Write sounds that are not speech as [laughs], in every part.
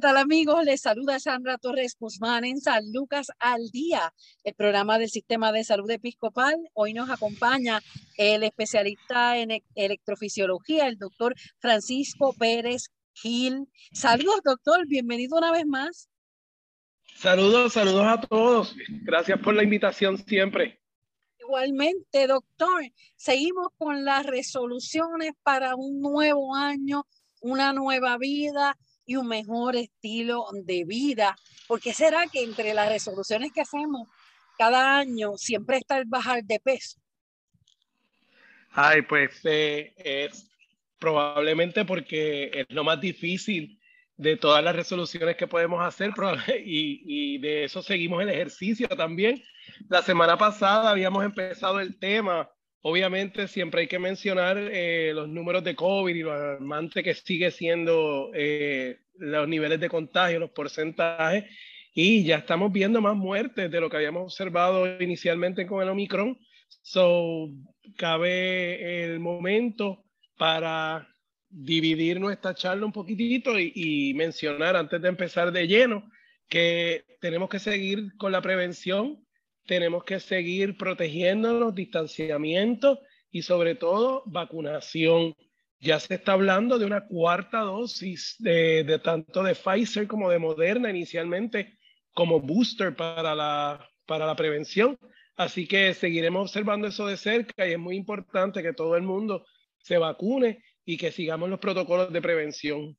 ¿Qué tal amigos? Les saluda Sandra Torres Guzmán en San Lucas al Día, el programa del Sistema de Salud Episcopal. Hoy nos acompaña el especialista en e-, electrofisiología, el doctor Francisco Pérez Gil. Saludos, doctor. Bienvenido una vez más. Saludos, saludos a todos. Gracias por la invitación siempre. Igualmente, doctor, seguimos con las resoluciones para un nuevo año, una nueva vida y un mejor estilo de vida. porque será que entre las resoluciones que hacemos cada año siempre está el bajar de peso? Ay, pues eh, es probablemente porque es lo más difícil de todas las resoluciones que podemos hacer [laughs] y, y, de eso seguimos el ejercicio también. La semana pasada habíamos empezado el tema Obviamente siempre hay que mencionar eh, los números de COVID y lo alarmante que sigue siendo eh, los niveles de contagio, los porcentajes, y ya estamos viendo más muertes de lo que habíamos observado inicialmente con el Omicron. So, cabe el momento para dividir nuestra charla un poquitito y, y mencionar antes de empezar de lleno que tenemos que seguir con la prevención tenemos que seguir protegiéndonos, distanciamiento y sobre todo vacunación. Ya se está hablando de una cuarta dosis de, tanto de Pfizer como de Moderna inicialmente como booster para la, para la prevención. Así que seguiremos observando eso de cerca y es muy importante que todo el mundo se vacune y que sigamos los protocolos de prevención.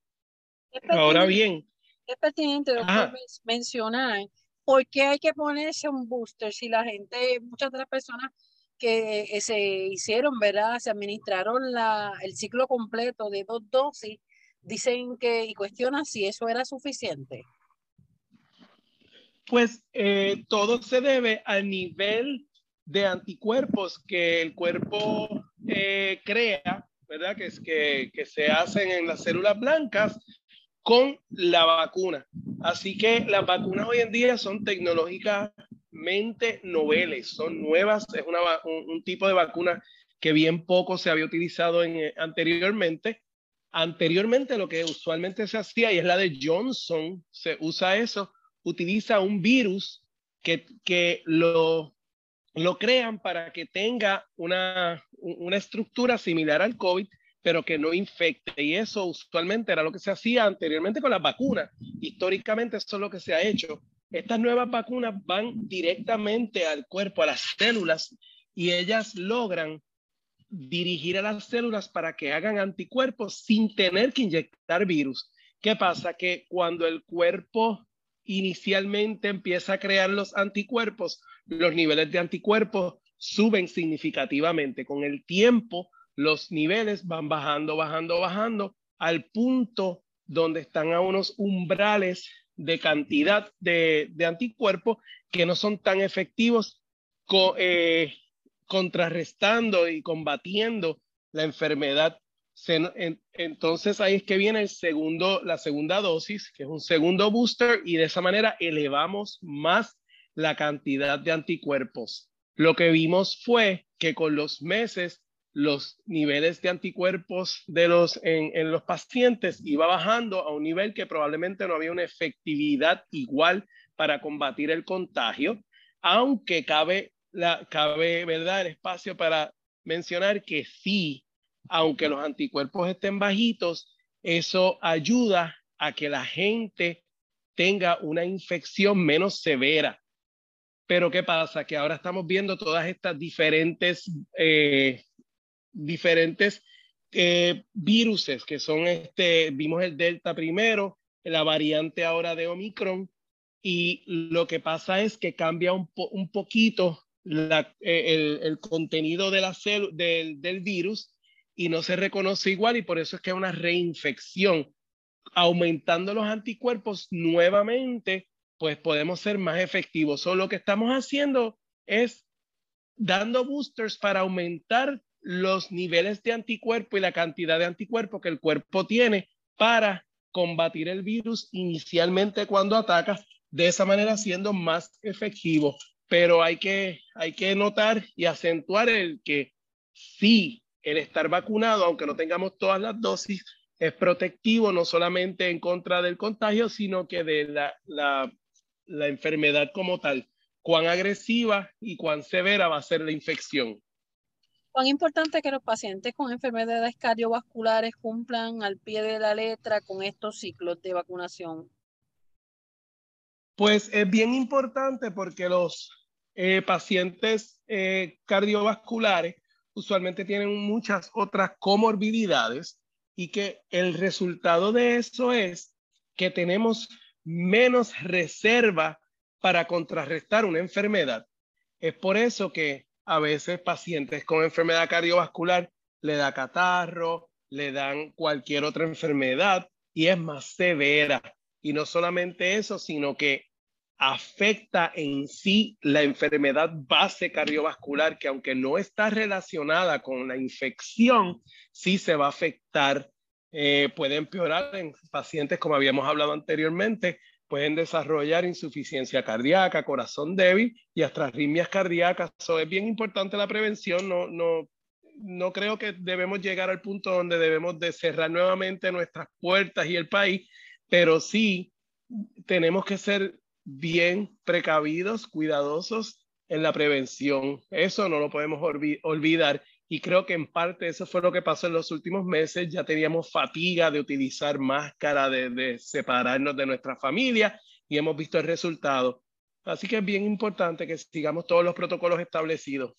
Ahora bien. Es pertinente, doctor, mencionar ¿por qué hay que ponerse un booster si la gente, muchas de las personas que eh, se hicieron, ¿verdad? Se administraron la, el ciclo completo de dos dosis, dicen que y cuestionan si eso era suficiente. Pues eh, todo se debe al nivel de anticuerpos que el cuerpo eh, crea, ¿verdad? Que, que, que se hacen en las células blancas con la vacuna. Así que las vacunas hoy en día son tecnológicamente noveles, son nuevas, es una, un, tipo de vacuna que bien poco se había utilizado en, eh, anteriormente. Anteriormente lo que usualmente se hacía, y es la de Johnson, se usa eso, utiliza un virus que, que lo, lo crean para que tenga una, una estructura similar al COVID, pero que no infecte. Y eso usualmente era lo que se hacía anteriormente con las vacunas. Históricamente eso es lo que se ha hecho. Estas nuevas vacunas van directamente al cuerpo, a las células, y ellas logran dirigir a las células para que hagan anticuerpos sin tener que inyectar virus. ¿Qué pasa? Que cuando el cuerpo inicialmente empieza a crear los anticuerpos, los niveles de anticuerpos suben significativamente. Con el tiempo, los niveles van bajando, bajando, bajando al punto donde están a unos umbrales de cantidad de, anticuerpos que no son tan efectivos eh, contrarrestando y combatiendo la enfermedad. entonces ahí es que viene el segundo, la segunda dosis, que es un segundo booster, y de esa manera elevamos más la cantidad de anticuerpos. Lo que vimos fue que con los meses los niveles de anticuerpos de los, en, los pacientes iba bajando a un nivel que probablemente no había una efectividad igual para combatir el contagio, aunque cabe, la, cabe ¿verdad? el espacio para mencionar que sí, aunque los anticuerpos estén bajitos, eso ayuda a que la gente tenga una infección menos severa. Pero ¿qué pasa? Que ahora estamos viendo todas estas diferentes eh, diferentes eh, viruses que son este, vimos el Delta primero, la variante ahora de Omicron, y lo que pasa es que cambia un, un poquito la, eh, el, el, contenido de la del, del virus y no se reconoce igual y por eso es que hay una reinfección. Aumentando los anticuerpos nuevamente, pues podemos ser más efectivos. Solo lo que estamos haciendo es dando boosters para aumentar los niveles de anticuerpo y la cantidad de anticuerpo que el cuerpo tiene para combatir el virus inicialmente cuando ataca, de esa manera siendo más efectivo. Pero hay que, hay que notar y acentuar el que sí, el estar vacunado, aunque no tengamos todas las dosis, es protectivo no solamente en contra del contagio, sino que de la, la, la enfermedad como tal. Cuán agresiva y cuán severa va a ser la infección. ¿Cuán importante que los pacientes con enfermedades cardiovasculares cumplan al pie de la letra con estos ciclos de vacunación? Pues es bien importante porque los eh, pacientes eh, cardiovasculares usualmente tienen muchas otras comorbilidades y que el resultado de eso es que tenemos menos reserva para contrarrestar una enfermedad. Es por eso que a veces pacientes con enfermedad cardiovascular le da catarro, le dan cualquier otra enfermedad y es más severa. Y no solamente eso, sino que afecta en sí la enfermedad base cardiovascular, que aunque no está relacionada con la infección, sí se va a afectar. Eh, puede empeorar en pacientes, como habíamos hablado anteriormente, pueden desarrollar insuficiencia cardíaca, corazón débil y hasta arritmias cardíacas. Eso es bien importante la prevención. No, no, no creo que debemos llegar al punto donde debemos de cerrar nuevamente nuestras puertas y el país, pero sí tenemos que ser bien precavidos, cuidadosos en la prevención. Eso no lo podemos olvidar y creo que en parte eso fue lo que pasó en los últimos meses. Ya teníamos fatiga de utilizar máscara, de, separarnos de nuestra familia y hemos visto el resultado. Así que es bien importante que sigamos todos los protocolos establecidos.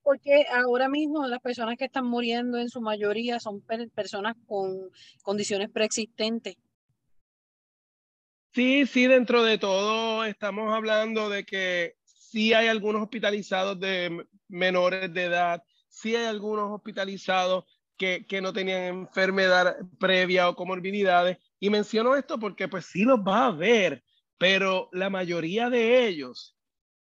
Porque ahora mismo las personas que están muriendo en su mayoría son personas con condiciones preexistentes. Sí, sí, dentro de todo estamos hablando de que sí hay algunos hospitalizados de menores de edad, sí hay algunos hospitalizados que, que no tenían enfermedad previa o comorbilidades. Y menciono esto porque pues sí los va a ver, pero la mayoría de ellos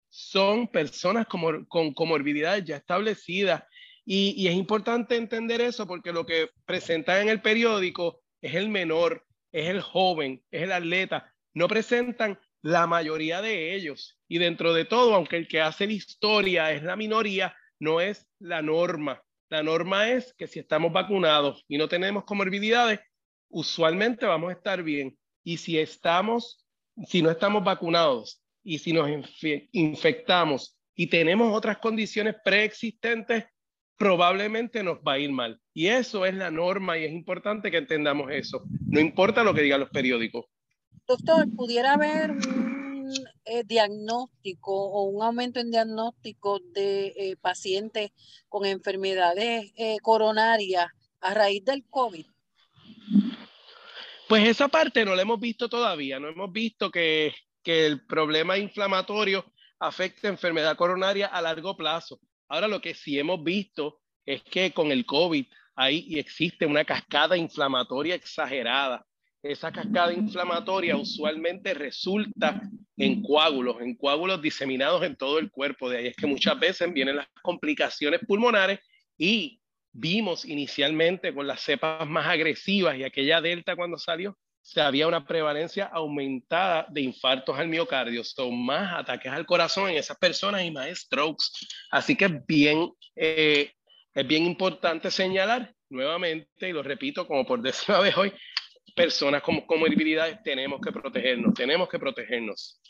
son personas con, con comorbilidades ya establecidas. Y, y, es importante entender eso porque lo que presentan en el periódico es el menor, es el joven, es el atleta. No presentan la mayoría de ellos. Y dentro de todo, aunque el que hace la historia es la minoría, no es la norma. La norma es que si estamos vacunados y no tenemos comorbilidades, usualmente vamos a estar bien. Y si estamos, si no estamos vacunados y si nos infectamos y tenemos otras condiciones preexistentes, probablemente nos va a ir mal. Y eso es la norma y es importante que entendamos eso. No importa lo que digan los periódicos. Doctor, ¿pudiera haber un eh, diagnóstico o un aumento en diagnóstico de eh, pacientes con enfermedades eh, coronarias a raíz del COVID? Pues esa parte no la hemos visto todavía, no hemos visto que, que el problema inflamatorio afecte enfermedad coronaria a largo plazo. Ahora lo que sí hemos visto es que con el COVID ahí existe una cascada inflamatoria exagerada esa cascada inflamatoria usualmente resulta en coágulos, en coágulos diseminados en todo el cuerpo. De ahí es que muchas veces vienen las complicaciones pulmonares y vimos inicialmente con las cepas más agresivas y aquella delta cuando salió, se había una prevalencia aumentada de infartos al miocardio, son más ataques al corazón en esas personas y más strokes. Así que es bien, eh, es bien importante señalar nuevamente, y lo repito como por décima [laughs] vez hoy, personas con comorbilidades tenemos que protegernos, tenemos que protegernos.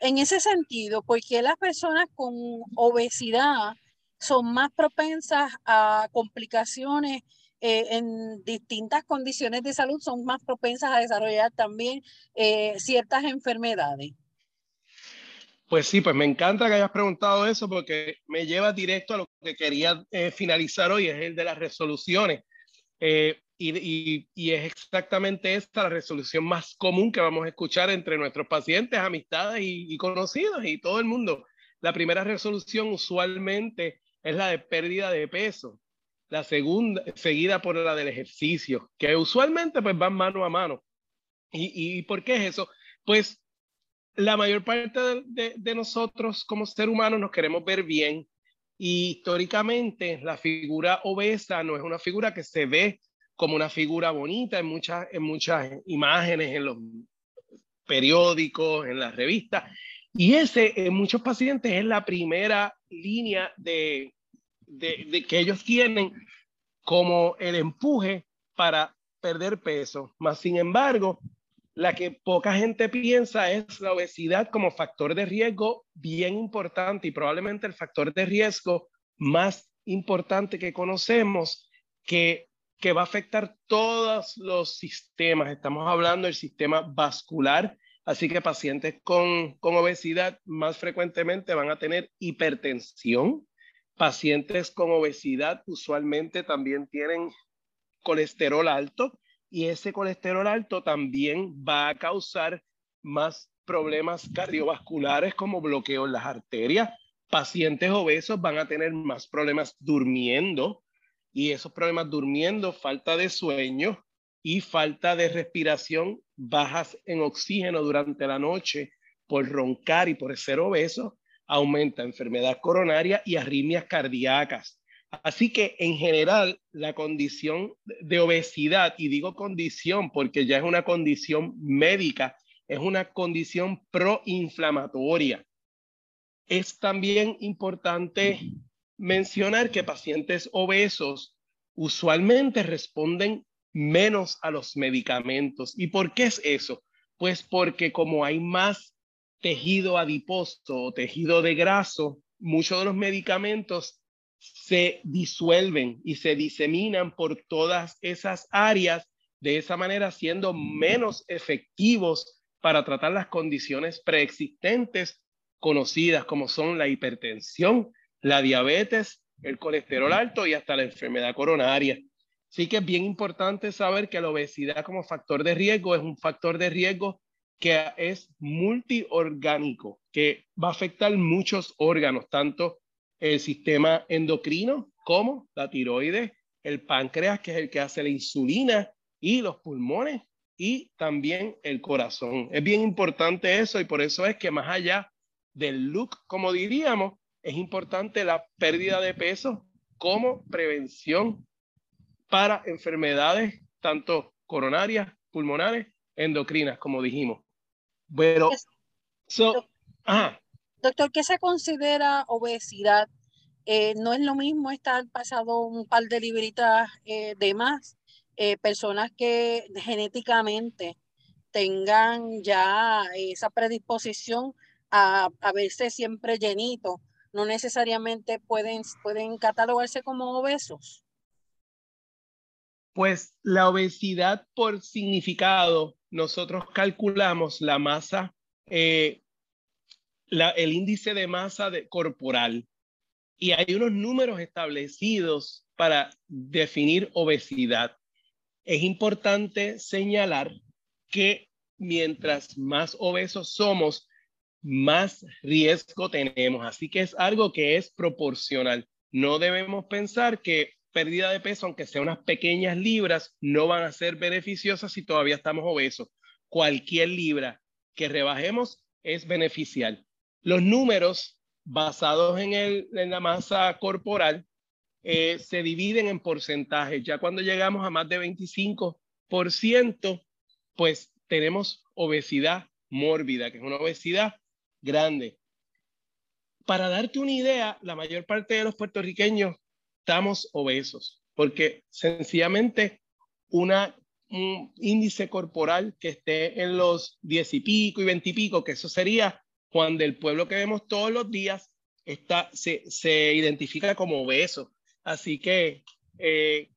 En ese sentido, ¿por qué las personas con obesidad son más propensas a complicaciones eh, en distintas condiciones de salud, son más propensas a desarrollar también eh, ciertas enfermedades? Pues sí, pues me encanta que hayas preguntado eso porque me lleva directo a lo que quería eh, finalizar hoy, es el de las resoluciones. Y, y, es exactamente esta la resolución más común que vamos a escuchar entre nuestros pacientes, amistades y, y conocidos y todo el mundo. La primera resolución usualmente es la de pérdida de peso. La segunda, seguida por la del ejercicio, que usualmente pues van mano a mano. ¿Y, y por qué es eso? Pues la mayor parte de, de, nosotros como ser humanos nos queremos ver bien y históricamente la figura obesa no es una figura que se ve como una figura bonita en muchas, en muchas imágenes, en los periódicos, en las revistas. Y ese en muchos pacientes es la primera línea de, de, que ellos tienen como el empuje para perder peso. Más sin embargo, la que poca gente piensa es la obesidad como factor de riesgo bien importante y probablemente el factor de riesgo más importante que conocemos que, que va a afectar todos los sistemas. Estamos hablando del sistema vascular, así que pacientes con, con obesidad más frecuentemente van a tener hipertensión. Pacientes con obesidad usualmente también tienen colesterol alto y ese colesterol alto también va a causar más problemas cardiovasculares como bloqueo en las arterias. Pacientes obesos van a tener más problemas durmiendo y esos problemas durmiendo, falta de sueño y falta de respiración, bajas en oxígeno durante la noche por roncar y por ser obeso, aumenta enfermedad coronaria y arritmias cardíacas. Así que en general la condición de obesidad, y digo condición porque ya es una condición médica, es una condición proinflamatoria. Es también importante mencionar que pacientes obesos usualmente responden menos a los medicamentos. ¿Y por qué es eso? Pues porque como hay más tejido adiposo o tejido de graso, muchos de los medicamentos se disuelven y se diseminan por todas esas áreas, de esa manera siendo menos efectivos para tratar las condiciones preexistentes conocidas como son la hipertensión, la diabetes, el colesterol alto y hasta la enfermedad coronaria. Así que es bien importante saber que la obesidad como factor de riesgo es un factor de riesgo que es multiorgánico, que va a afectar muchos órganos, tanto el sistema endocrino como la tiroides, el páncreas, que es el que hace la insulina, y los pulmones y también el corazón. Es bien importante eso y por eso es que más allá del look, como diríamos, es importante la pérdida de peso como prevención para enfermedades tanto coronarias, pulmonares, endocrinas, como dijimos. Pero, so, ajá. Doctor, ¿qué se considera obesidad? Eh, no es lo mismo estar pasado un par de libritas eh, de más. Eh, personas que genéticamente tengan ya esa predisposición a, a verse siempre llenito, no necesariamente pueden, pueden catalogarse como obesos. Pues la obesidad por significado, nosotros calculamos la masa el índice de masa corporal y hay unos números establecidos para definir obesidad. Es importante señalar que mientras más obesos somos, más riesgo tenemos. Así que es algo que es proporcional. No debemos pensar que pérdida de peso, aunque sea unas pequeñas libras, no van a ser beneficiosas si todavía estamos obesos. Cualquier libra que rebajemos es beneficial. Los números basados en, el, en la masa corporal eh, se dividen en porcentajes. Ya cuando llegamos a más de 25%, pues tenemos obesidad mórbida, que es una obesidad grande. Para darte una idea, la mayor parte de los puertorriqueños estamos obesos, porque sencillamente un índice corporal que esté en los 10 y pico y 20 y pico, que eso sería cuando el pueblo que vemos todos los días está, se, se identifica como obeso. Así que eh,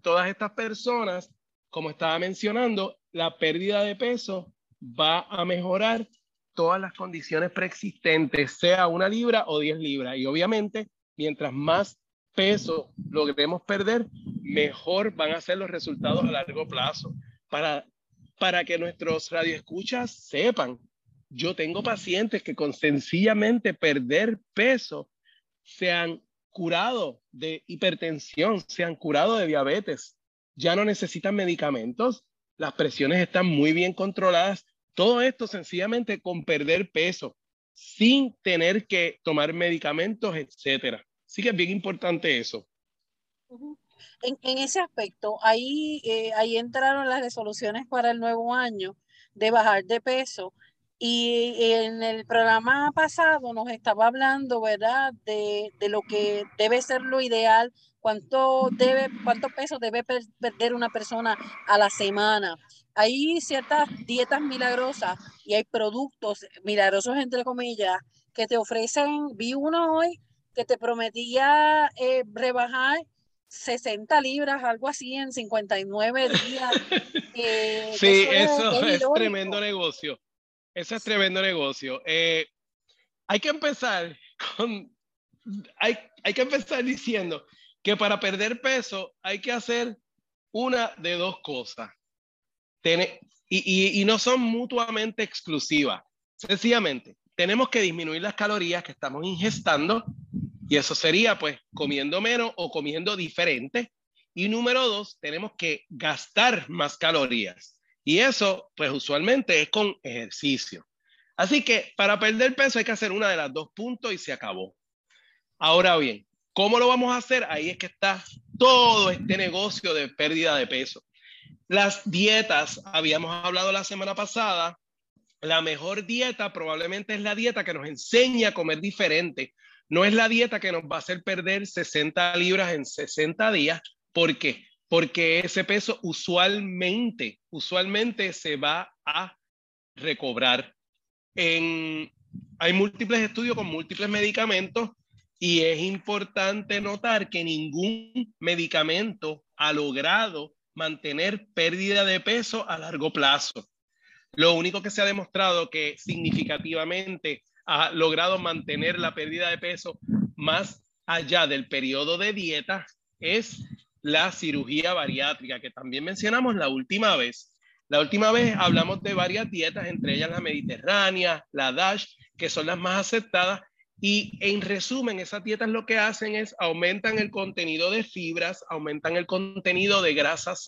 todas estas personas, como estaba mencionando, la pérdida de peso va a mejorar todas las condiciones preexistentes, sea una libra o diez libras. Y obviamente, mientras más peso logremos perder, mejor van a ser los resultados a largo plazo. Para, para que nuestros radioescuchas sepan, yo tengo pacientes que con sencillamente perder peso se han curado de hipertensión, se han curado de diabetes, ya no necesitan medicamentos, las presiones están muy bien controladas, todo esto sencillamente con perder peso, sin tener que tomar medicamentos, etcétera. Así que es bien importante eso. En, en ese aspecto, ahí, eh, ahí entraron las resoluciones para el nuevo año de bajar de peso. Y en el programa pasado nos estaba hablando, ¿verdad?, de, de lo que debe ser lo ideal, cuánto, debe, cuánto peso debe perder una persona a la semana. Hay ciertas dietas milagrosas y hay productos milagrosos, entre comillas, que te ofrecen, vi uno hoy que te prometía eh, rebajar 60 libras, algo así, en 59 días. [laughs] Eh, sí, eso, es, tremendo negocio. Eso es tremendo negocio. Eh, hay que empezar con, hay, hay que empezar diciendo que para perder peso hay que hacer una de dos cosas. Tener, y, y, y no son mutuamente exclusivas. Sencillamente, tenemos que disminuir las calorías que estamos ingestando y eso sería pues comiendo menos o comiendo diferente. Y número dos, tenemos que gastar más calorías. Y eso pues usualmente es con ejercicio. Así que para perder peso hay que hacer una de las dos puntos y se acabó. Ahora bien, ¿cómo lo vamos a hacer? Ahí es que está todo este negocio de pérdida de peso. Las dietas, habíamos hablado la semana pasada, la mejor dieta probablemente es la dieta que nos enseña a comer diferente, no es la dieta que nos va a hacer perder 60 libras en 60 días. ¿Por qué? Porque ese peso usualmente, usualmente se va a recobrar. En, hay múltiples estudios con múltiples medicamentos y es importante notar que ningún medicamento ha logrado mantener pérdida de peso a largo plazo. Lo único que se ha demostrado que significativamente ha logrado mantener la pérdida de peso más allá del periodo de dieta es la cirugía bariátrica, que también mencionamos la última vez. La última vez hablamos de varias dietas, entre ellas la mediterránea, la DASH, que son las más aceptadas. Y en resumen, esas dietas lo que hacen es aumentan el contenido de fibras, aumentan el contenido de grasas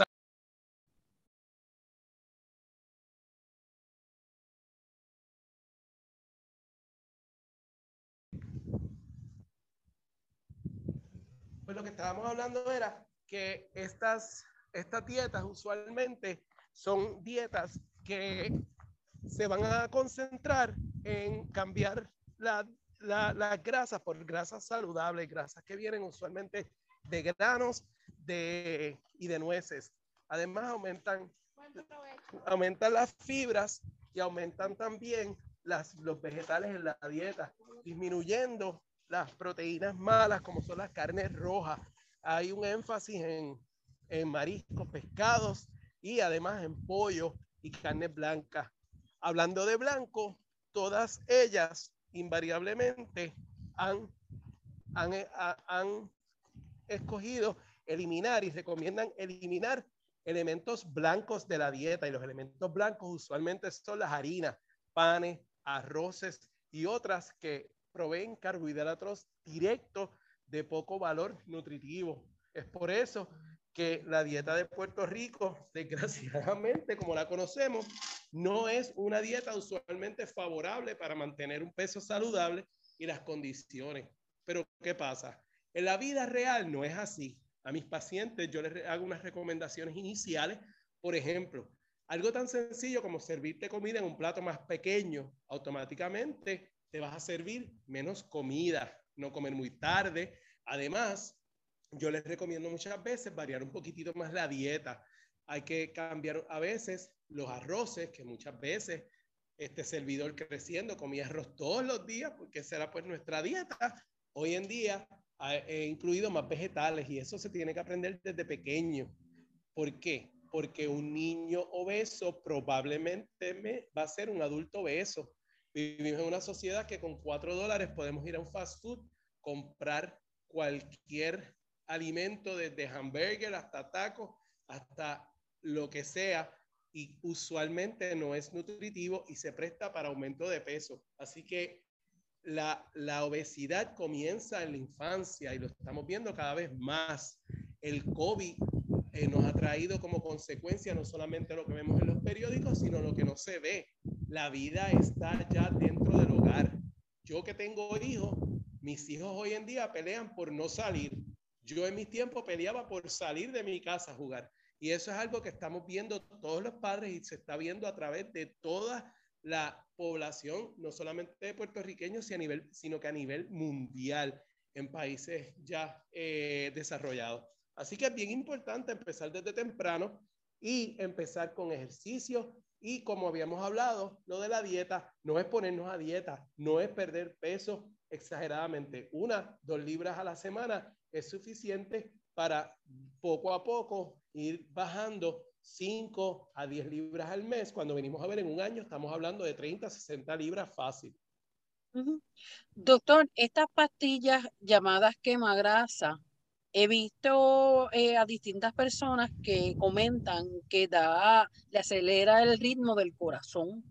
lo que estábamos hablando era que estas, estas dietas usualmente son dietas que se van a concentrar en cambiar las la, grasas por grasas saludables, grasas que vienen usualmente de granos de, y de nueces. Además, aumentan, aumentan las fibras y aumentan también las, los vegetales en la dieta, disminuyendo las proteínas malas, como son las carnes rojas. Hay un énfasis en, en mariscos, pescados y además en pollo y carne blanca. Hablando de blanco, todas ellas invariablemente han, han, han escogido eliminar y recomiendan eliminar elementos blancos de la dieta y los elementos blancos usualmente son las harinas, panes, arroces y otras que proveen carbohidratos directos de poco valor nutritivo. Es por eso que la dieta de Puerto Rico, [laughs] desgraciadamente, como la conocemos, no es una dieta usualmente favorable para mantener un peso saludable y las condiciones. Pero, ¿qué pasa? En la vida real no es así. A mis pacientes yo les hago unas recomendaciones iniciales. Por ejemplo, algo tan sencillo como servirte comida en un plato más pequeño, automáticamente te vas a servir menos comida, no comer muy tarde. Además, yo les recomiendo muchas veces variar un poquitito más la dieta. Hay que cambiar a veces los arroces, que muchas veces este servidor creciendo comía arroz todos los días, porque esa era pues nuestra dieta. Hoy en día he incluido más vegetales y eso se tiene que aprender desde pequeño. ¿Por qué? Porque un niño obeso probablemente me, va a ser un adulto obeso Vivimos en una sociedad que con cuatro dólares podemos ir a un fast food, comprar cualquier alimento, desde hamburger hasta tacos, hasta lo que sea, y usualmente no es nutritivo y se presta para aumento de peso. Así que la, la, obesidad comienza en la infancia y lo estamos viendo cada vez más. El COVID eh, nos ha traído como consecuencia no solamente lo que vemos en los periódicos, sino lo que no se ve. La vida está ya dentro del hogar. Yo que tengo hijos, mis hijos hoy en día pelean por no salir. Yo en mi tiempo peleaba por salir de mi casa a jugar. Y eso es algo que estamos viendo todos los padres y se está viendo a través de toda la población, no solamente de puertorriqueños, sino que a nivel mundial en países ya eh, desarrollados. Así que es bien importante empezar desde temprano y empezar con ejercicio y como habíamos hablado, lo de la dieta no es ponernos a dieta, no es perder peso exageradamente. Una, dos libras a la semana es suficiente para poco a poco ir bajando 5 a 10 libras al mes. Cuando venimos a ver en un año, estamos hablando de 30 a 60 libras fácil. Doctor, estas pastillas llamadas quemagrasa, he visto eh, a distintas personas que comentan que da, le acelera el ritmo del corazón.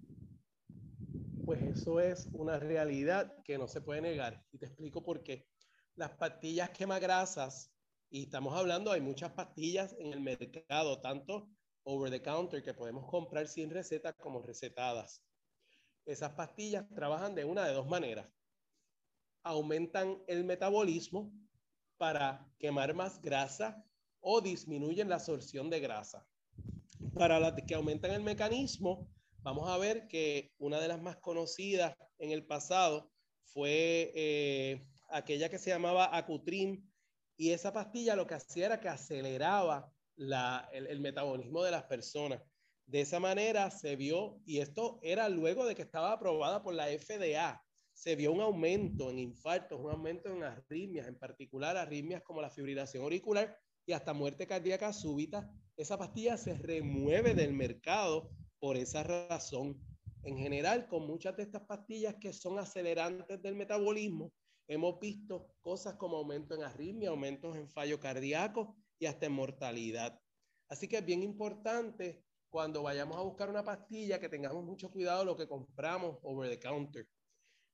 Pues eso es una realidad que no se puede negar. Y te explico por qué. Las pastillas quemagrasas, y estamos hablando, hay muchas pastillas en el mercado, tanto over the counter que podemos comprar sin receta como recetadas. Esas pastillas trabajan de una de dos maneras. Aumentan el metabolismo para quemar más grasa o disminuyen la absorción de grasa. Para las que aumentan el mecanismo, vamos a ver que una de las más conocidas en el pasado fue eh, aquella que se llamaba Acutrin y esa pastilla lo que hacía era que aceleraba el, metabolismo de las personas. De esa manera se vio, y esto era luego de que estaba aprobada por la FDA, se vio un aumento en infartos, un aumento en arritmias, en particular arritmias como la fibrilación auricular y hasta muerte cardíaca súbita. Esa pastilla se remueve del mercado por esa razón. En general, con muchas de estas pastillas que son acelerantes del metabolismo, hemos visto cosas como aumento en arritmia, aumentos en fallo cardíaco y hasta en mortalidad. Así que es bien importante cuando vayamos a buscar una pastilla que tengamos mucho cuidado lo que compramos over the counter.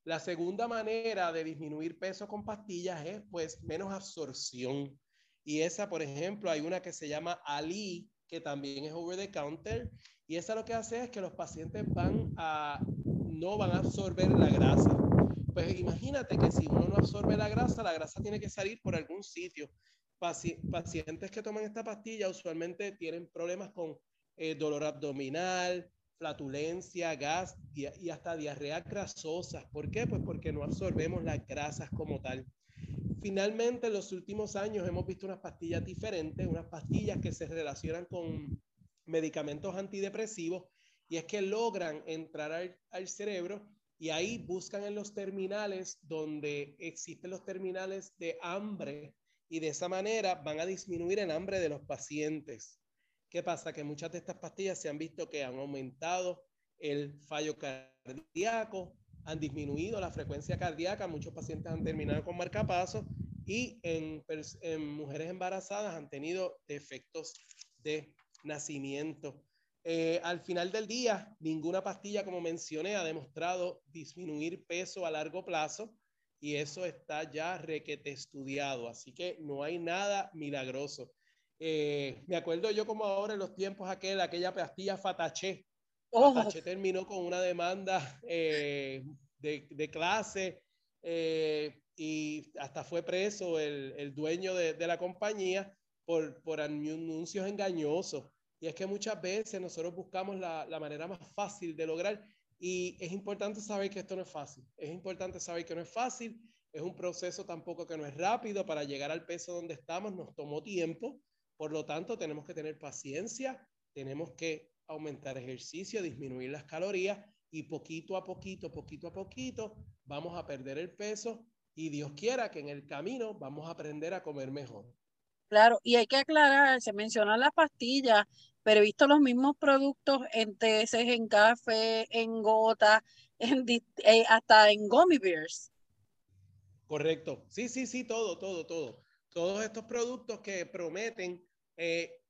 La segunda manera de disminuir peso con pastillas es pues menos absorción. Y esa, por ejemplo, hay una que se llama Ali, que también es over the counter. Y esa lo que hace es que los pacientes van a, no van a absorber la grasa. Pues imagínate que si uno no absorbe la grasa, la grasa tiene que salir por algún sitio pacientes que toman esta pastilla usualmente tienen problemas con eh, dolor abdominal, flatulencia, gas y hasta diarrea grasosa. ¿Por qué? Pues porque no absorbemos las grasas como tal. Finalmente, en los últimos años hemos visto unas pastillas diferentes, unas pastillas que se relacionan con medicamentos antidepresivos y es que logran entrar al, al cerebro y ahí buscan en los terminales donde existen los terminales de hambre y de esa manera van a disminuir el hambre de los pacientes. ¿Qué pasa? Que muchas de estas pastillas se han visto que han aumentado el fallo cardíaco, han disminuido la frecuencia cardíaca, muchos pacientes han terminado con marcapasos y en, mujeres embarazadas han tenido efectos de nacimiento. Eh, al final del día, ninguna pastilla, como mencioné, ha demostrado disminuir peso a largo plazo y eso está ya requete estudiado, así que no hay nada milagroso. Eh, me acuerdo yo como ahora en los tiempos aquel, aquella pastilla Fataché. Oh. Fataché terminó con una demanda eh, de, de, clase eh, y hasta fue preso el, el dueño de, de, la compañía por, por anuncios engañosos. Y es que muchas veces nosotros buscamos la, manera más fácil de lograr y es importante saber que esto no es fácil. Es importante saber que no es fácil. Es un proceso tampoco que no es rápido. Para llegar al peso donde estamos nos tomó tiempo. Por lo tanto, tenemos que tener paciencia. Tenemos que aumentar ejercicio, disminuir las calorías y poquito a poquito, poquito a poquito, vamos a perder el peso y Dios quiera que en el camino vamos a aprender a comer mejor. Claro, y hay que aclarar, se mencionan las pastillas, pero he visto los mismos productos en teces, en café, en gotas, [laughs] eh, hasta en gummy bears. Correcto. Sí, sí, sí, todo, todo, todo. Todos estos productos que prometen, eh,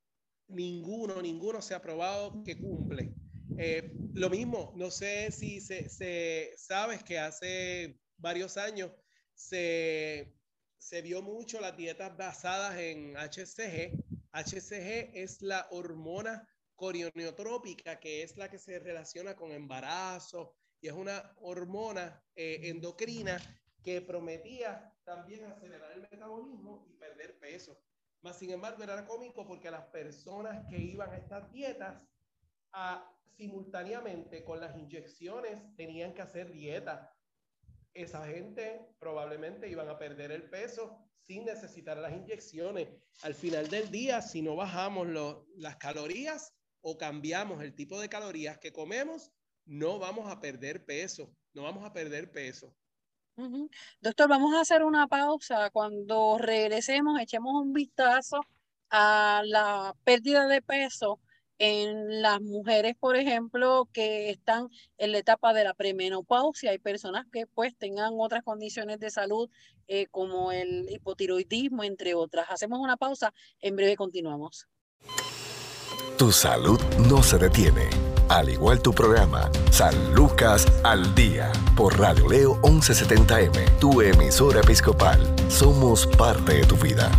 ninguno, ninguno se ha probado que cumple. Eh, lo mismo, no sé si se, sabes que hace varios años se, se vio mucho las dietas basadas en HCG. HCG es la hormona corioniotrópica, que es la que se relaciona con embarazo y es una hormona eh, endocrina que prometía también acelerar el metabolismo y perder peso. Más sin embargo, era cómico porque las personas que iban a estas dietas a, simultáneamente con las inyecciones tenían que hacer dieta. Esa gente probablemente iban a perder el peso sin necesitar las inyecciones. Al final del día, si no bajamos las calorías o cambiamos el tipo de calorías que comemos, no vamos a perder peso, no vamos a perder peso. Doctor, vamos a hacer una pausa. Cuando regresemos, echemos un vistazo a la pérdida de peso en las mujeres, por ejemplo, que están en la etapa de la premenopausia. Hay personas que pues tengan otras condiciones de salud eh, como el hipotiroidismo, entre otras. Hacemos una pausa, en breve continuamos. Tu salud no se detiene al igual tu programa, San Lucas al Día, por Radio Leo 1170M, tu emisora episcopal. Somos parte de tu vida.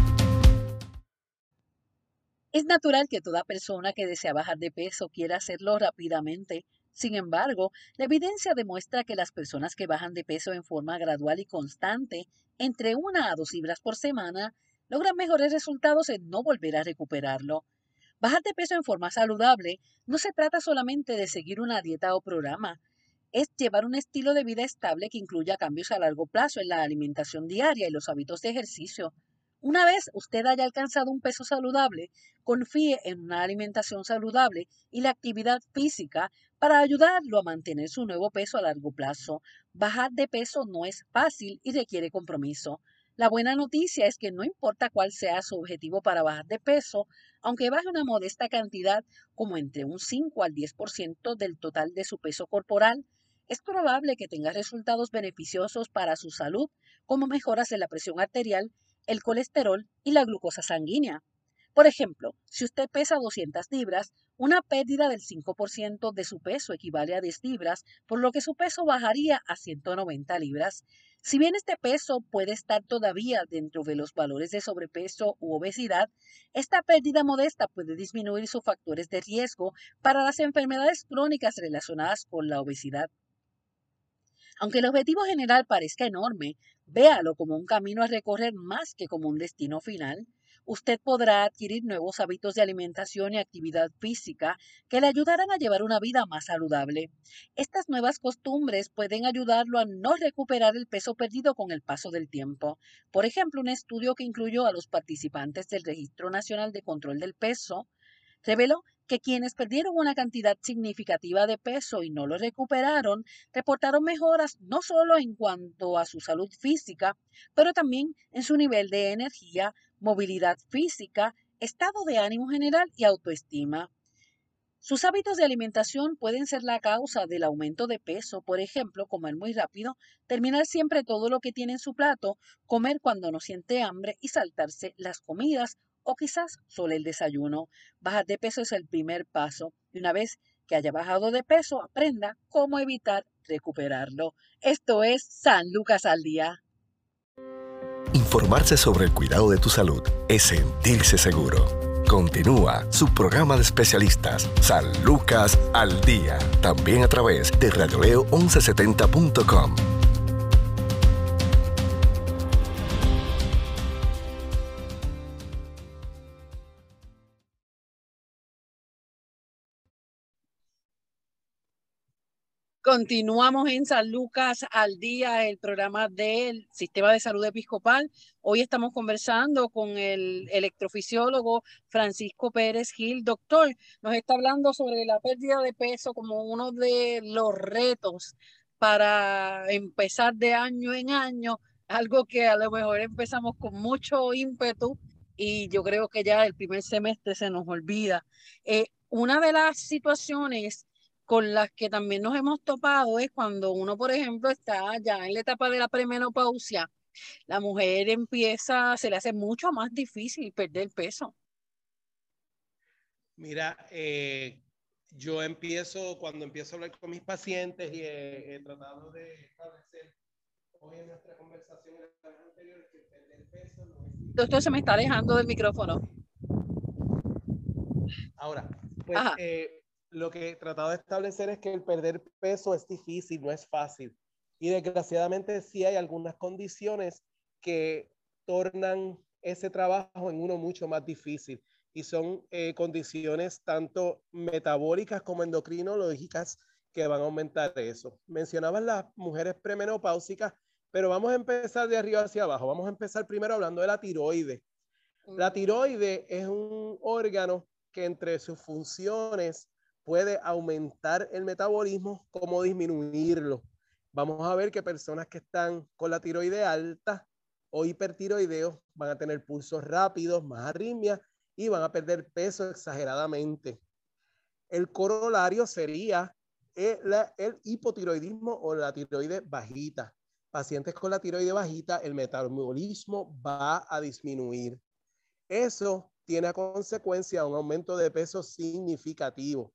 Es natural que toda persona que desea bajar de peso quiera hacerlo rápidamente. Sin embargo, la evidencia demuestra que las personas que bajan de peso en forma gradual y constante, entre una a dos libras por semana, logran mejores resultados en no volver a recuperarlo. Bajar de peso en forma saludable no se trata solamente de seguir una dieta o programa, es llevar un estilo de vida estable que incluya cambios a largo plazo en la alimentación diaria y los hábitos de ejercicio. Una vez usted haya alcanzado un peso saludable, confíe en una alimentación saludable y la actividad física para ayudarlo a mantener su nuevo peso a largo plazo. Bajar de peso no es fácil y requiere compromiso. La buena noticia es que no importa cuál sea su objetivo para bajar de peso, aunque baje una modesta cantidad como entre un 5 al 10% del total de su peso corporal, es probable que tenga resultados beneficiosos para su salud, como mejoras en la presión arterial, el colesterol y la glucosa sanguínea. Por ejemplo, si usted pesa 200 libras, una pérdida del 5% de su peso equivale a 10 libras, por lo que su peso bajaría a 190 libras. Si bien este peso puede estar todavía dentro de los valores de sobrepeso u obesidad, esta pérdida modesta puede disminuir sus factores de riesgo para las enfermedades crónicas relacionadas con la obesidad. Aunque el objetivo general parezca enorme, véalo como un camino a recorrer más que como un destino final usted podrá adquirir nuevos hábitos de alimentación y actividad física que le ayudarán a llevar una vida más saludable. Estas nuevas costumbres pueden ayudarlo a no recuperar el peso perdido con el paso del tiempo. Por ejemplo, un estudio que incluyó a los participantes del Registro Nacional de Control del Peso reveló que quienes perdieron una cantidad significativa de peso y no lo recuperaron, reportaron mejoras no solo en cuanto a su salud física, pero también en su nivel de energía, movilidad física, estado de ánimo general y autoestima. Sus hábitos de alimentación pueden ser la causa del aumento de peso, por ejemplo, comer muy rápido, terminar siempre todo lo que tiene en su plato, comer cuando no siente hambre y saltarse las comidas o quizás solo el desayuno. Bajar de peso es el primer paso y una vez que haya bajado de peso, aprenda cómo evitar recuperarlo. Esto es San Lucas al día. Informarse sobre el cuidado de tu salud es sentirse seguro. Continúa su programa de especialistas San Lucas al Día, también a través de radioleo1170.com. Continuamos en San Lucas al día, el programa del Sistema de Salud Episcopal. Hoy estamos conversando con el electrofisiólogo Francisco Pérez Gil. Doctor, nos está hablando sobre la pérdida de peso como uno de los retos para empezar de año en año, algo que a lo mejor empezamos con mucho ímpetu y yo creo que ya el primer semestre se nos olvida. Eh, una de las situaciones con las que también nos hemos topado es cuando uno, por ejemplo, está ya en la etapa de la premenopausia la mujer empieza, se le hace mucho más difícil perder peso. Mira, eh, yo empiezo, cuando empiezo a hablar con mis pacientes y he, tratado de establecer hoy en nuestra conversación anterior que perder peso no es... Doctor, se me está alejando del micrófono. Ahora, pues eh, lo que he tratado de establecer es que el perder peso es difícil, no es fácil. Y desgraciadamente sí hay algunas condiciones que tornan ese trabajo en uno mucho más difícil. Y son eh, condiciones tanto metabólicas como endocrinológicas que van a aumentar eso. Mencionabas las mujeres premenopáusicas, pero vamos a empezar de arriba hacia abajo. Vamos a empezar primero hablando de la tiroide. La tiroide es un órgano que entre sus funciones puede aumentar el metabolismo como disminuirlo. Vamos a ver que personas que están con la tiroide alta o hipertiroideos van a tener pulsos rápidos, más arritmia y van a perder peso exageradamente. El corolario sería el, el hipotiroidismo o la tiroide bajita. Pacientes con la tiroide bajita, el metabolismo va a disminuir. Eso tiene a consecuencia un aumento de peso significativo.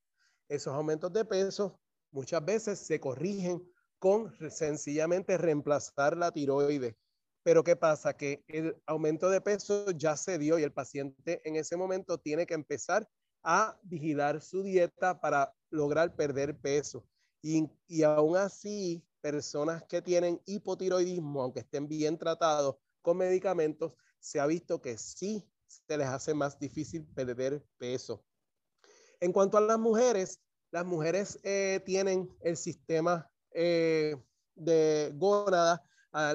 Esos aumentos de peso muchas veces se corrigen con sencillamente reemplazar la tiroides. Pero ¿qué pasa? Que el aumento de peso ya se dio y el paciente en ese momento tiene que empezar a vigilar su dieta para lograr perder peso. Y, y aún así, personas que tienen hipotiroidismo, aunque estén bien tratados con medicamentos, se ha visto que sí se les hace más difícil perder peso. En cuanto a las mujeres, las mujeres eh, tienen el sistema eh, de gónada,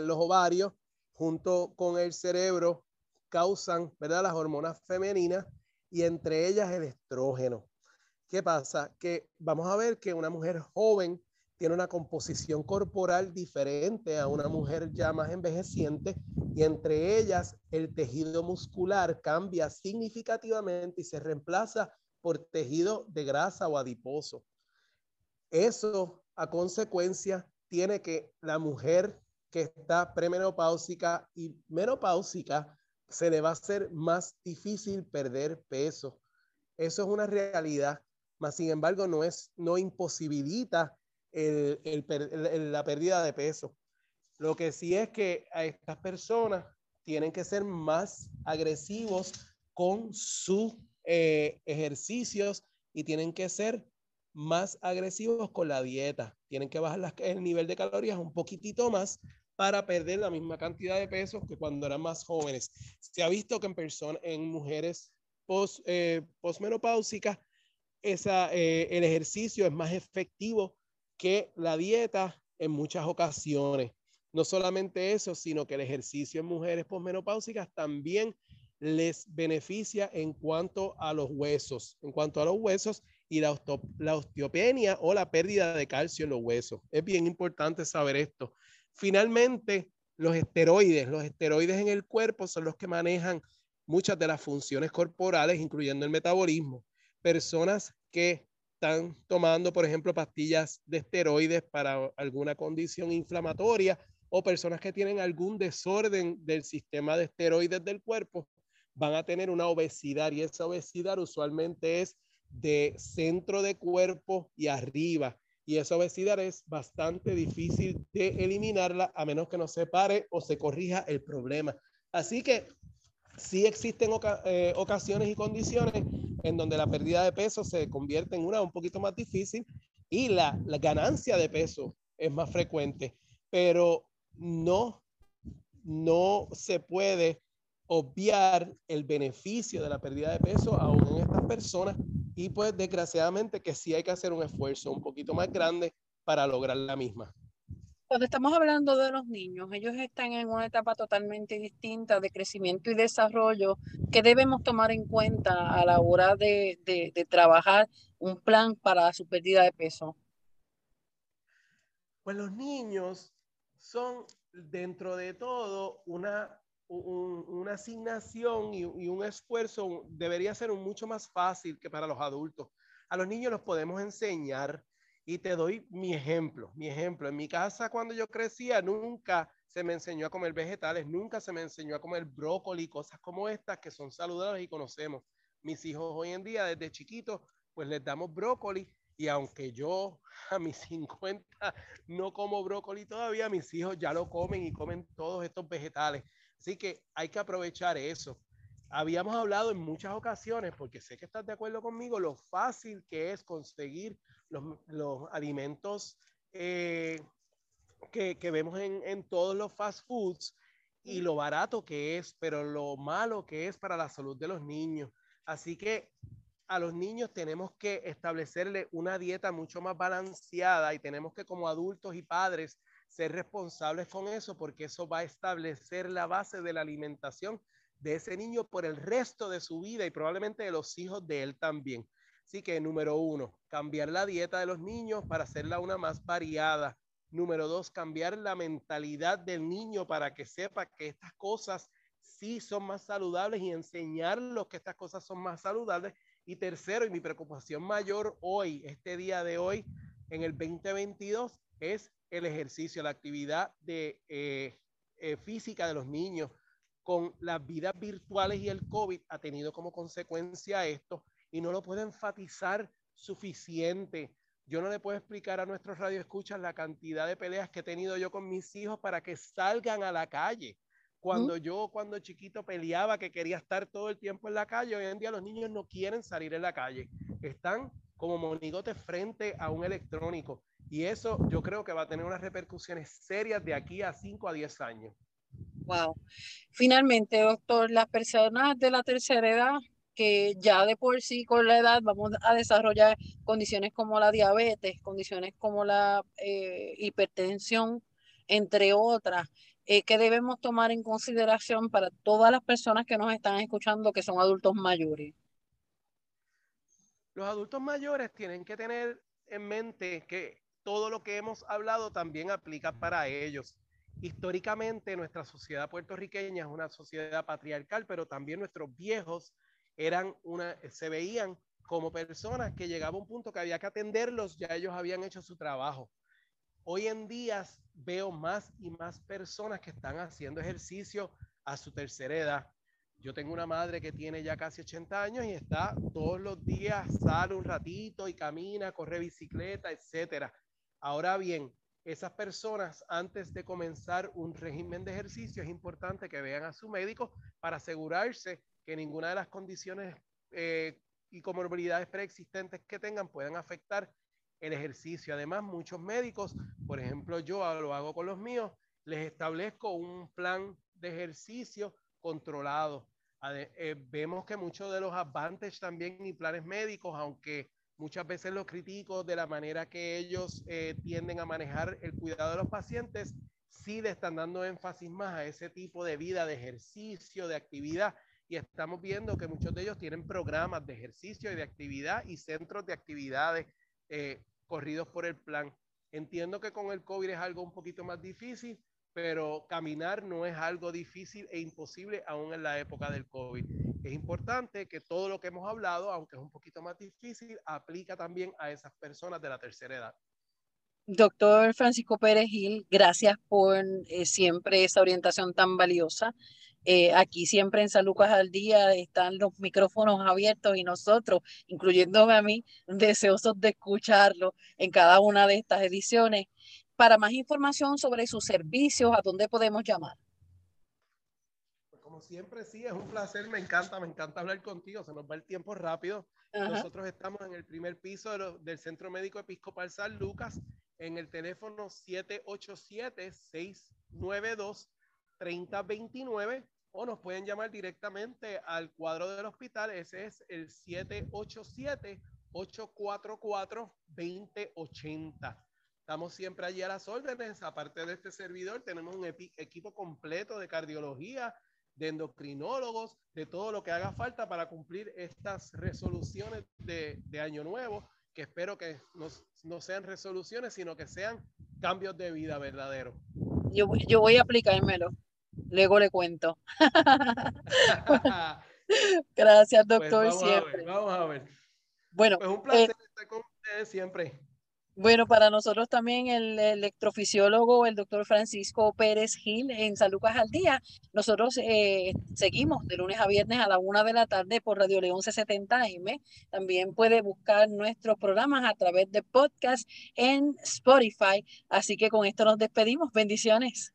los ovarios, junto con el cerebro, causan ¿verdad? las hormonas femeninas y entre ellas el estrógeno. ¿Qué pasa? Que vamos a ver que una mujer joven tiene una composición corporal diferente a una mujer ya más envejeciente y entre ellas el tejido muscular cambia significativamente y se reemplaza por tejido de grasa o adiposo. Eso a consecuencia tiene que la mujer que está premenopáusica y menopáusica se le va a hacer más difícil perder peso. Eso es una realidad, mas sin embargo no es no imposibilita la pérdida de peso. Lo que sí es que a estas personas tienen que ser más agresivos con sus eh, ejercicios y tienen que ser más agresivos con la dieta. Tienen que bajar el nivel de calorías un poquitito más para perder la misma cantidad de pesos que cuando eran más jóvenes. Se ha visto que en personas, en mujeres post, eh, postmenopáusicas, eh, el ejercicio es más efectivo que la dieta en muchas ocasiones. No solamente eso, sino que el ejercicio en mujeres posmenopáusicas también les beneficia en cuanto a los huesos, en cuanto a los huesos y la, la osteopenia o la pérdida de calcio en los huesos. Es bien importante saber esto. Finalmente, los esteroides, los esteroides en el cuerpo son los que manejan muchas de las funciones corporales, incluyendo el metabolismo. Personas que están tomando, por ejemplo, pastillas de esteroides para alguna condición inflamatoria o personas que tienen algún desorden del sistema de esteroides del cuerpo, van a tener una obesidad y esa obesidad usualmente es de centro de cuerpo y arriba. Y esa obesidad es bastante difícil de eliminarla a menos que no se pare o se corrija el problema. Así que sí existen eh, ocasiones y condiciones en donde la pérdida de peso se convierte en una un poquito más difícil y la, la ganancia de peso es más frecuente, pero no, no se puede obviar el beneficio de la pérdida de peso aún en estas personas y pues desgraciadamente que sí hay que hacer un esfuerzo un poquito más grande para lograr la misma. Cuando estamos hablando de los niños, ellos están en una etapa totalmente distinta de crecimiento y desarrollo que debemos tomar en cuenta a la hora de, de, trabajar un plan para su pérdida de peso. Pues los niños son dentro de todo una, una asignación y, y, un esfuerzo, debería ser mucho más fácil que para los adultos. A los niños los podemos enseñar Y te doy mi ejemplo, mi ejemplo. En mi casa cuando yo crecía nunca se me enseñó a comer vegetales, nunca se me enseñó a comer brócoli, cosas como estas que son saludables y conocemos. Mis hijos hoy en día desde chiquitos pues les damos brócoli y aunque yo a mis [laughs] 50 no como brócoli todavía, mis hijos ya lo comen y comen todos estos vegetales. Así que hay que aprovechar eso. Habíamos hablado en muchas ocasiones, porque sé que estás de acuerdo conmigo, lo fácil que es conseguir los, alimentos eh, que, vemos en, en todos los fast foods y lo barato que es, pero lo malo que es para la salud de los niños. Así que a los niños tenemos que establecerle una dieta mucho más balanceada y tenemos que como adultos y padres ser responsables con eso porque eso va a establecer la base de la alimentación de ese niño por el resto de su vida y probablemente de los hijos de él también. Así que número uno, cambiar la dieta de los niños para hacerla una más variada. Número dos, cambiar la mentalidad del niño para que sepa que estas cosas sí son más saludables y enseñarlos que estas cosas son más saludables y tercero, y mi preocupación mayor hoy, este día de hoy, en el 2022, es el ejercicio, la actividad de, eh, eh, física de los niños. Con las vidas virtuales y el COVID ha tenido como consecuencia esto y no lo puedo enfatizar suficiente. Yo no le puedo explicar a nuestros radioescuchas la cantidad de peleas que he tenido yo con mis hijos para que salgan a la calle. Cuando yo, cuando chiquito, peleaba que quería estar todo el tiempo en la calle, hoy en día los niños no quieren salir en la calle. Están como monigotes frente a un electrónico. Y eso yo creo que va a tener unas repercusiones serias de aquí a 5 a 10 años. Wow. Finalmente, doctor, las personas de la tercera edad que ya de por sí con la edad vamos a desarrollar condiciones como la diabetes, condiciones como la eh, hipertensión, entre otras. Eh, que debemos tomar en consideración para todas las personas que nos están escuchando que son adultos mayores? Los adultos mayores tienen que tener en mente que todo lo que hemos hablado también aplica para ellos. Históricamente nuestra sociedad puertorriqueña es una sociedad patriarcal, pero también nuestros viejos eran una, se veían como personas que llegaba un punto que había que atenderlos, ya ellos habían hecho su trabajo. Hoy en día veo más y más personas que están haciendo ejercicio a su tercera edad. Yo tengo una madre que tiene ya casi 80 años y está todos los días, sale un ratito y camina, corre bicicleta, etcétera. Ahora bien, esas personas antes de comenzar un régimen de ejercicio es importante que vean a su médico para asegurarse que ninguna de las condiciones eh, y comorbilidades preexistentes que tengan puedan afectar el ejercicio. Además, muchos médicos, por ejemplo, yo lo hago con los míos, les establezco un plan de ejercicio controlado. Eh, vemos que muchos de los advantages también y planes médicos, aunque muchas veces los critico de la manera que ellos eh, tienden a manejar el cuidado de los pacientes, sí le están dando énfasis más a ese tipo de vida, de ejercicio, de actividad. Y estamos viendo que muchos de ellos tienen programas de ejercicio y de actividad y centros de actividades eh, corridos por el plan. Entiendo que con el COVID es algo un poquito más difícil, pero caminar no es algo difícil e imposible aún en la época del COVID. Es importante que todo lo que hemos hablado, aunque es un poquito más difícil, aplica también a esas personas de la tercera edad. Doctor Francisco Pérez Gil, gracias por eh, siempre esa orientación tan valiosa. Eh, aquí siempre en San Lucas al Día están los micrófonos abiertos y nosotros, incluyéndome a mí, deseosos de escucharlo en cada una de estas ediciones. Para más información sobre sus servicios, ¿a dónde podemos llamar? Siempre, sí, es un placer, me encanta, me encanta hablar contigo, se nos va el tiempo rápido. Nosotros estamos en el primer piso del Centro Médico Episcopal San Lucas, en el teléfono 787 692 3029 o nos pueden llamar directamente al cuadro del hospital. Ese es el 787-844-2080. Estamos siempre allí a las órdenes. Aparte de este servidor, tenemos un equipo completo de cardiología, de endocrinólogos, de todo lo que haga falta para cumplir estas resoluciones de, Año Nuevo, que espero que no, no, sean resoluciones, sino que sean cambios de vida verdaderos. Yo, yo voy a aplicármelo. Luego le cuento. [laughs] [laughs] Gracias, pues doctor, vamos siempre. A ver, vamos a ver. Bueno, pues un placer eh, estar con ustedes siempre. Bueno, para nosotros también el electrofisiólogo, el doctor Francisco Pérez Gil en San Lucas al Día. Nosotros eh, seguimos de lunes a viernes a la una de la tarde por Radio León 1170M. También puede buscar nuestros programas a través de podcast en Spotify. Así que con esto nos despedimos. Bendiciones.